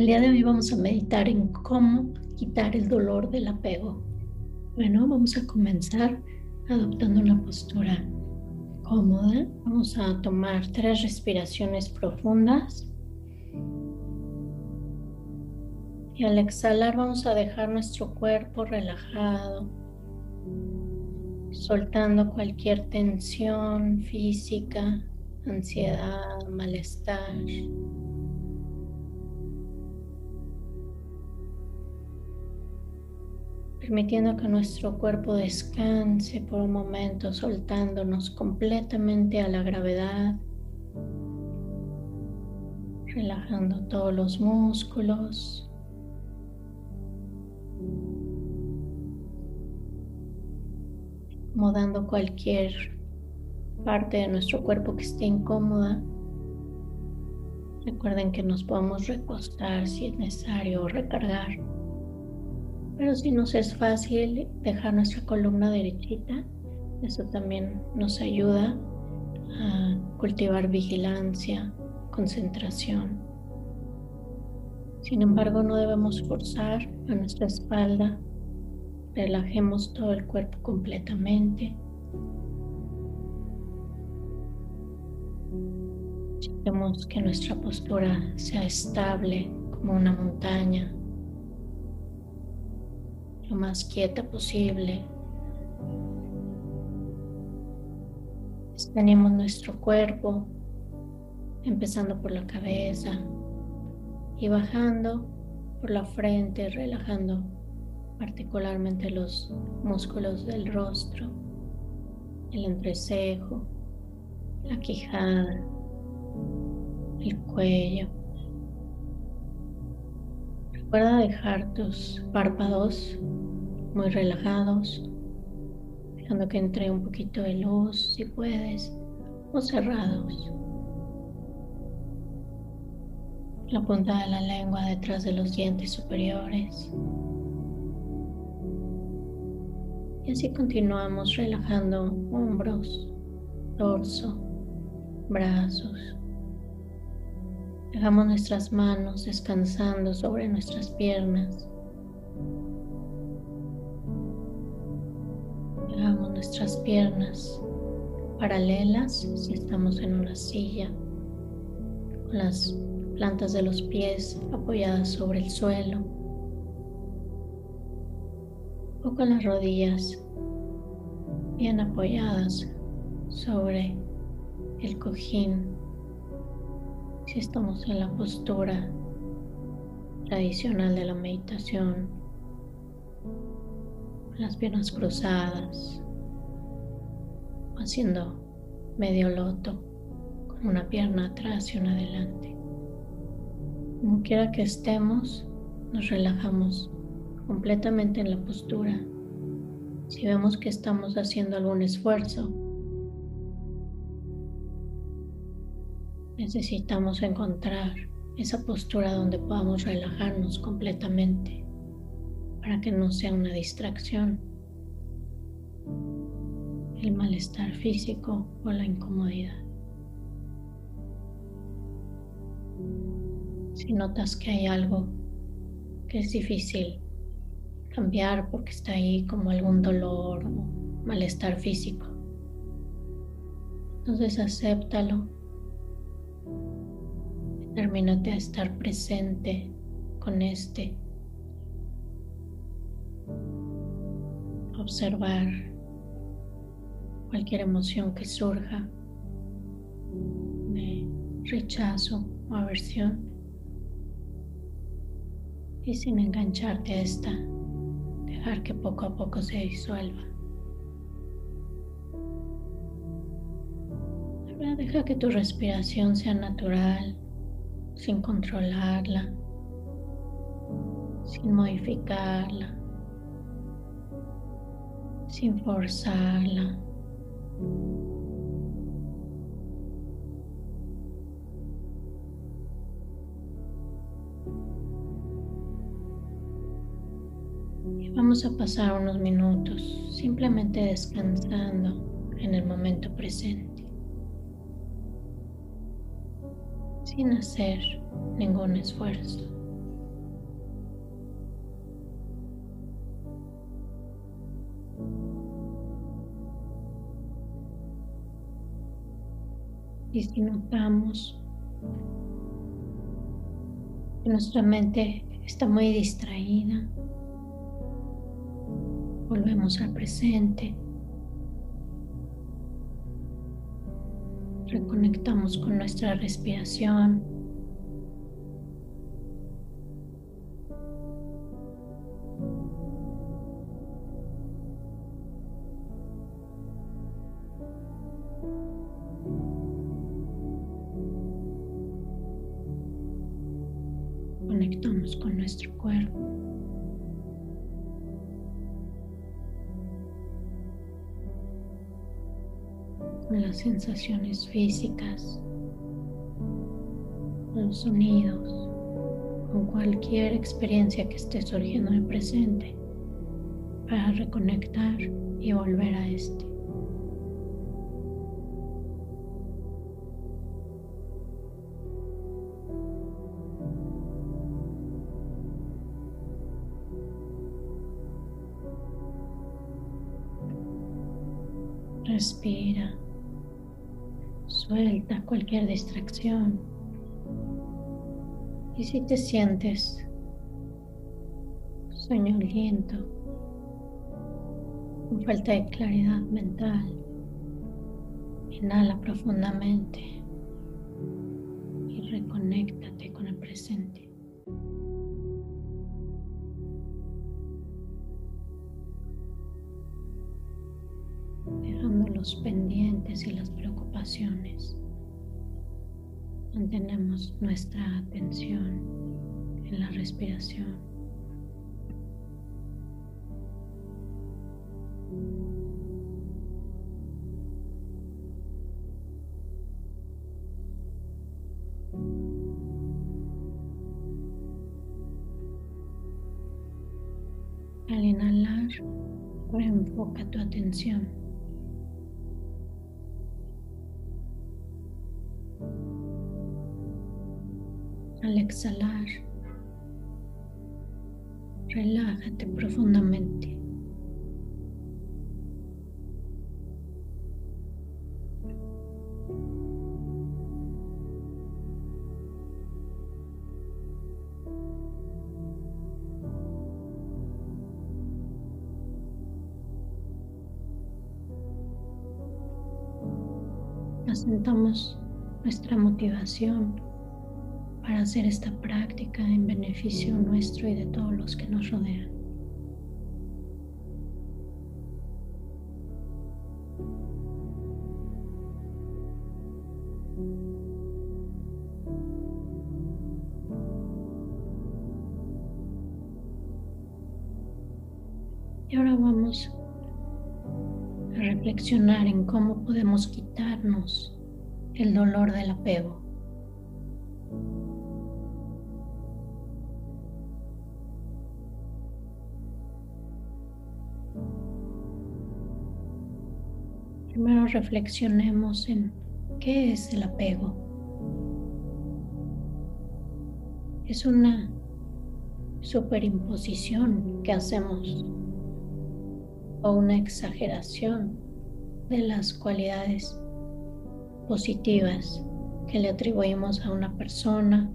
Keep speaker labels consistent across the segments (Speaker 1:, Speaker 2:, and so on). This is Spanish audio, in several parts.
Speaker 1: El día de hoy vamos a meditar en cómo quitar el dolor del apego. Bueno, vamos a comenzar adoptando una postura cómoda. Vamos a tomar tres respiraciones profundas. Y al exhalar vamos a dejar nuestro cuerpo relajado, soltando cualquier tensión física, ansiedad, malestar. Permitiendo que nuestro cuerpo descanse por un momento, soltándonos completamente a la gravedad, relajando todos los músculos. acomodando cualquier parte de nuestro cuerpo que esté incómoda. Recuerden que nos podemos recostar si es necesario o recargar. Pero si nos es fácil dejar nuestra columna derechita, eso también nos ayuda a cultivar vigilancia, concentración. Sin embargo, no debemos forzar a nuestra espalda. Relajemos todo el cuerpo completamente. Queremos que nuestra postura sea estable como una montaña lo más quieta posible. Tenemos nuestro cuerpo, empezando por la cabeza y bajando por la frente, relajando particularmente los músculos del rostro, el entrecejo, la quijada, el cuello. Recuerda dejar tus párpados muy relajados, dejando que entre un poquito de luz si puedes, o cerrados. La punta de la lengua detrás de los dientes superiores. Y así continuamos relajando hombros, torso, brazos. Dejamos nuestras manos descansando sobre nuestras piernas. Piernas paralelas si estamos en una silla, con las plantas de los pies apoyadas sobre el suelo o con las rodillas bien apoyadas sobre el cojín si estamos en la postura tradicional de la meditación, las piernas cruzadas haciendo medio loto con una pierna atrás y una adelante. Como quiera que estemos, nos relajamos completamente en la postura. Si vemos que estamos haciendo algún esfuerzo, necesitamos encontrar esa postura donde podamos relajarnos completamente para que no sea una distracción el malestar físico o la incomodidad. Si notas que hay algo que es difícil cambiar porque está ahí como algún dolor o malestar físico, entonces acéptalo. Termínate a estar presente con este. Observar cualquier emoción que surja de rechazo o aversión y sin engancharte a esta, dejar que poco a poco se disuelva. Ahora deja que tu respiración sea natural, sin controlarla, sin modificarla, sin forzarla. Vamos a pasar unos minutos simplemente descansando en el momento presente, sin hacer ningún esfuerzo. Y si notamos que nuestra mente está muy distraída, volvemos al presente. Reconectamos con nuestra respiración. Conectamos con nuestro cuerpo. con las sensaciones físicas, con los sonidos, con cualquier experiencia que esté surgiendo en el presente para reconectar y volver a este. Respira. Suelta cualquier distracción. Y si te sientes soñoliento, con falta de claridad mental, inhala profundamente los pendientes y las preocupaciones. Mantenemos nuestra atención en la respiración. Al inhalar, reenfoca tu atención Al exhalar, relájate profundamente. Asentamos nuestra motivación para hacer esta práctica en beneficio nuestro y de todos los que nos rodean. Y ahora vamos a reflexionar en cómo podemos quitarnos el dolor del apego. Primero reflexionemos en qué es el apego. Es una superimposición que hacemos o una exageración de las cualidades positivas que le atribuimos a una persona,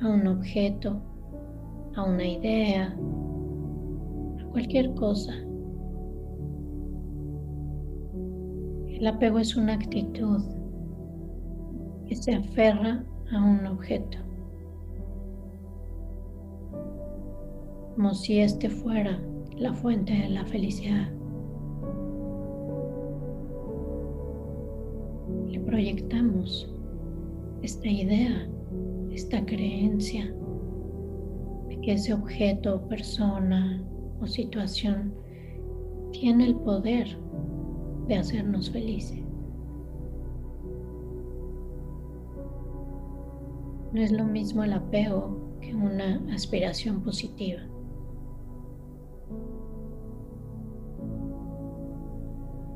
Speaker 1: a un objeto, a una idea, a cualquier cosa. El apego es una actitud que se aferra a un objeto, como si este fuera la fuente de la felicidad. Le proyectamos esta idea, esta creencia de que ese objeto, persona o situación tiene el poder de hacernos felices. No es lo mismo el apego que una aspiración positiva.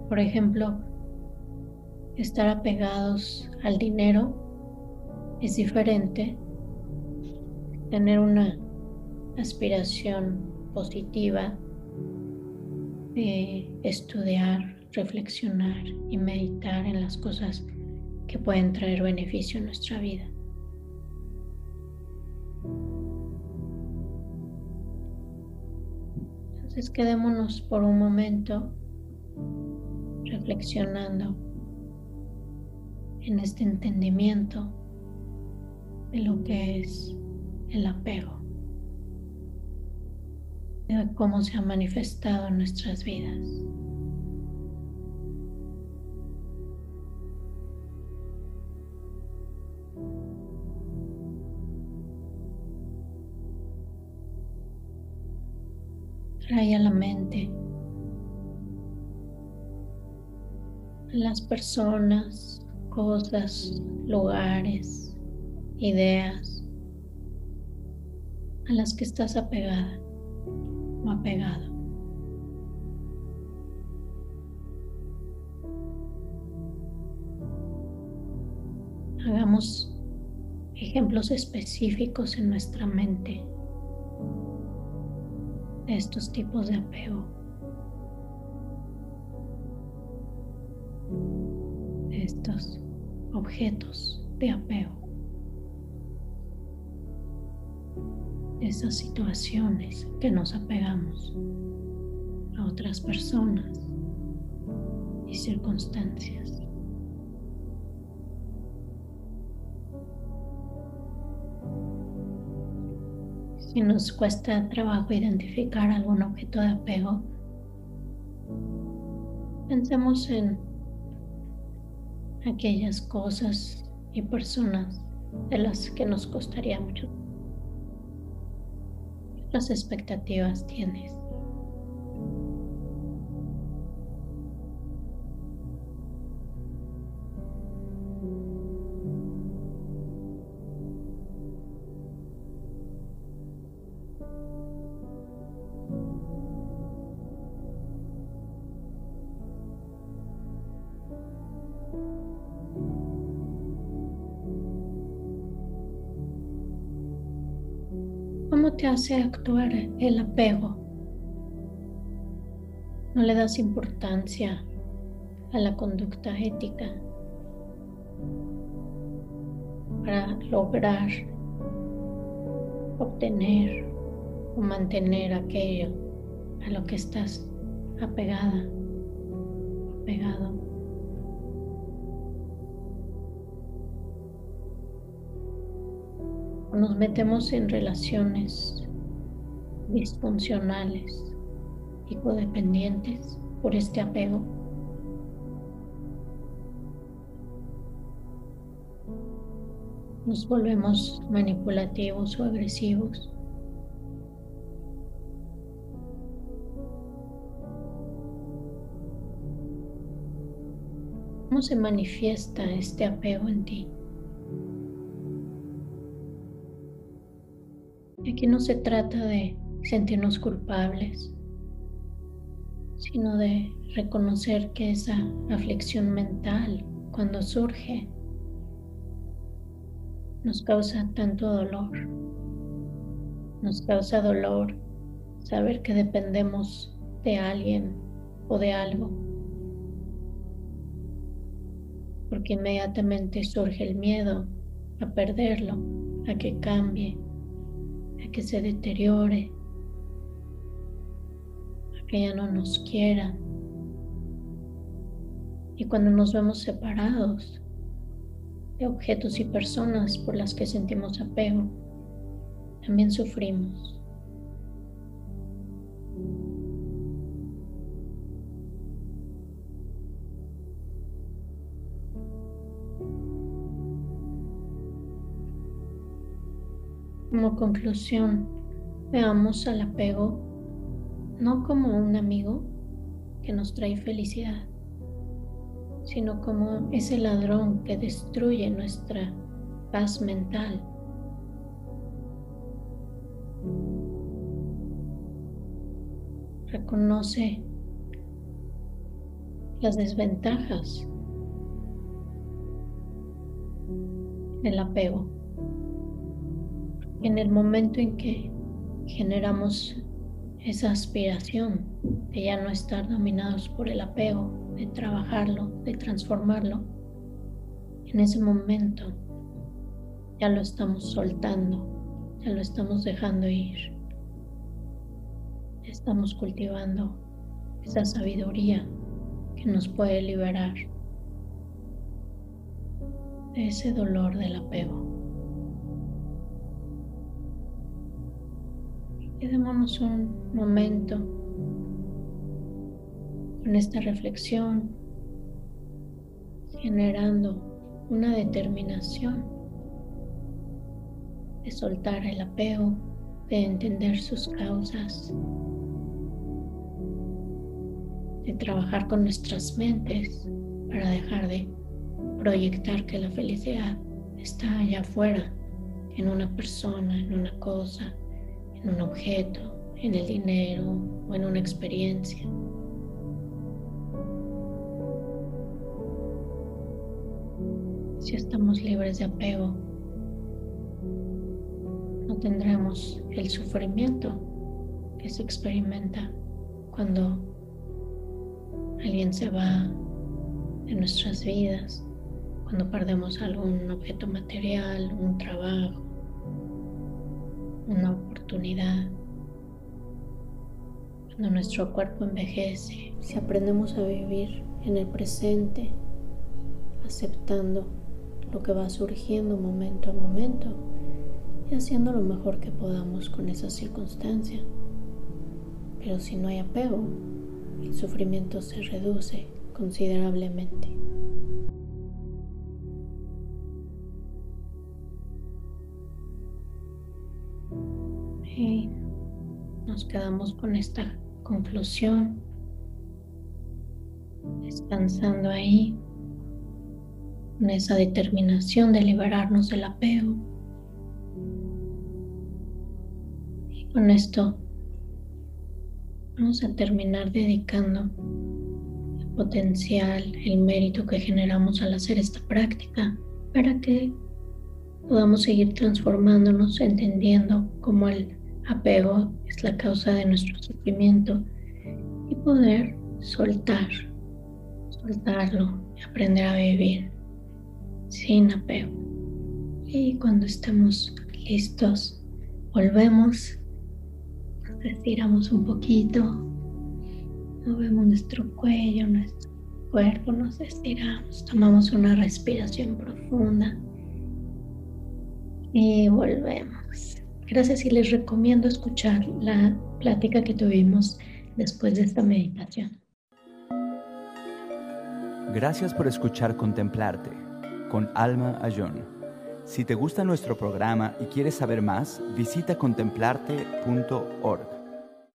Speaker 1: Por ejemplo, estar apegados al dinero es diferente. Tener una aspiración positiva de estudiar reflexionar y meditar en las cosas que pueden traer beneficio a nuestra vida. Entonces quedémonos por un momento reflexionando en este entendimiento de lo que es el apego, de cómo se ha manifestado en nuestras vidas. Trae a la mente las personas, cosas, lugares, ideas a las que estás apegada o apegado. Hagamos ejemplos específicos en nuestra mente estos tipos de apego. Estos objetos de apego. De esas situaciones que nos apegamos a otras personas y circunstancias. Si nos cuesta trabajo identificar algún objeto de apego, pensemos en aquellas cosas y personas de las que nos costaría mucho. las expectativas tienes? Hace actuar el apego? No le das importancia a la conducta ética para lograr obtener o mantener aquello a lo que estás apegada, apegado. nos metemos en relaciones disfuncionales y codependientes por este apego. Nos volvemos manipulativos o agresivos. ¿Cómo se manifiesta este apego en ti? Aquí no se trata de sentirnos culpables, sino de reconocer que esa aflicción mental, cuando surge, nos causa tanto dolor. Nos causa dolor saber que dependemos de alguien o de algo, porque inmediatamente surge el miedo a perderlo, a que cambie, que se deteriore, a que ya no nos quiera. Y cuando nos vemos separados de objetos y personas por las que sentimos apego, también sufrimos. Como conclusión, veamos al apego no como un amigo que nos trae felicidad, sino como ese ladrón que destruye nuestra paz mental. Reconoce las desventajas del apego en el momento en que generamos esa aspiración de ya no estar dominados por el apego, de trabajarlo, de transformarlo, En ese momento ya lo estamos soltando, ya lo estamos dejando ir. Estamos cultivando esa sabiduría que nos puede liberar de ese dolor del apego. Quedémonos un momento con esta reflexión, generando una determinación de soltar el apego, de entender sus causas, de trabajar con nuestras mentes para dejar de proyectar que la felicidad está allá afuera, en una persona, en una cosa, en un objeto, en el dinero o en una experiencia. Si estamos libres de apego, no tendremos el sufrimiento que se experimenta cuando alguien se va de nuestras vidas, cuando perdemos algún objeto material, un trabajo, una oportunidad. Cuando nuestro cuerpo envejece, si aprendemos a vivir en el presente, aceptando lo que va surgiendo momento a momento y haciendo lo mejor que podamos con esa circunstancia. Pero si no hay apego, el sufrimiento se reduce considerablemente. Nos quedamos con esta conclusión, descansando ahí, con esa determinación de liberarnos del apego. Y con esto vamos a terminar dedicando el potencial, el mérito que generamos al hacer esta práctica para que podamos seguir transformándonos, entendiendo cómo el apego es la causa de nuestro sufrimiento y poder soltar, soltarlo y aprender a vivir sin apego. Y cuando estemos listos, volvemos, nos estiramos un poquito, movemos nuestro cuello, nuestro cuerpo, nos estiramos, tomamos una respiración profunda y volvemos. Gracias y les recomiendo escuchar la plática que tuvimos después de esta meditación.
Speaker 2: Gracias por escuchar Contemplarte con Alma Ayón. Si te gusta nuestro programa y quieres saber más, visita contemplarte.org.